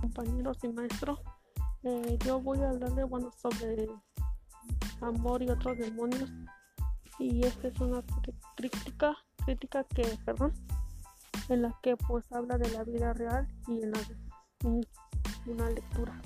compañeros y maestros. Eh, yo voy a hablarle bueno, sobre amor y otros demonios. Y esta es una crítica, crítica que, perdón, en la que pues habla de la vida real y en la, mm, una lectura.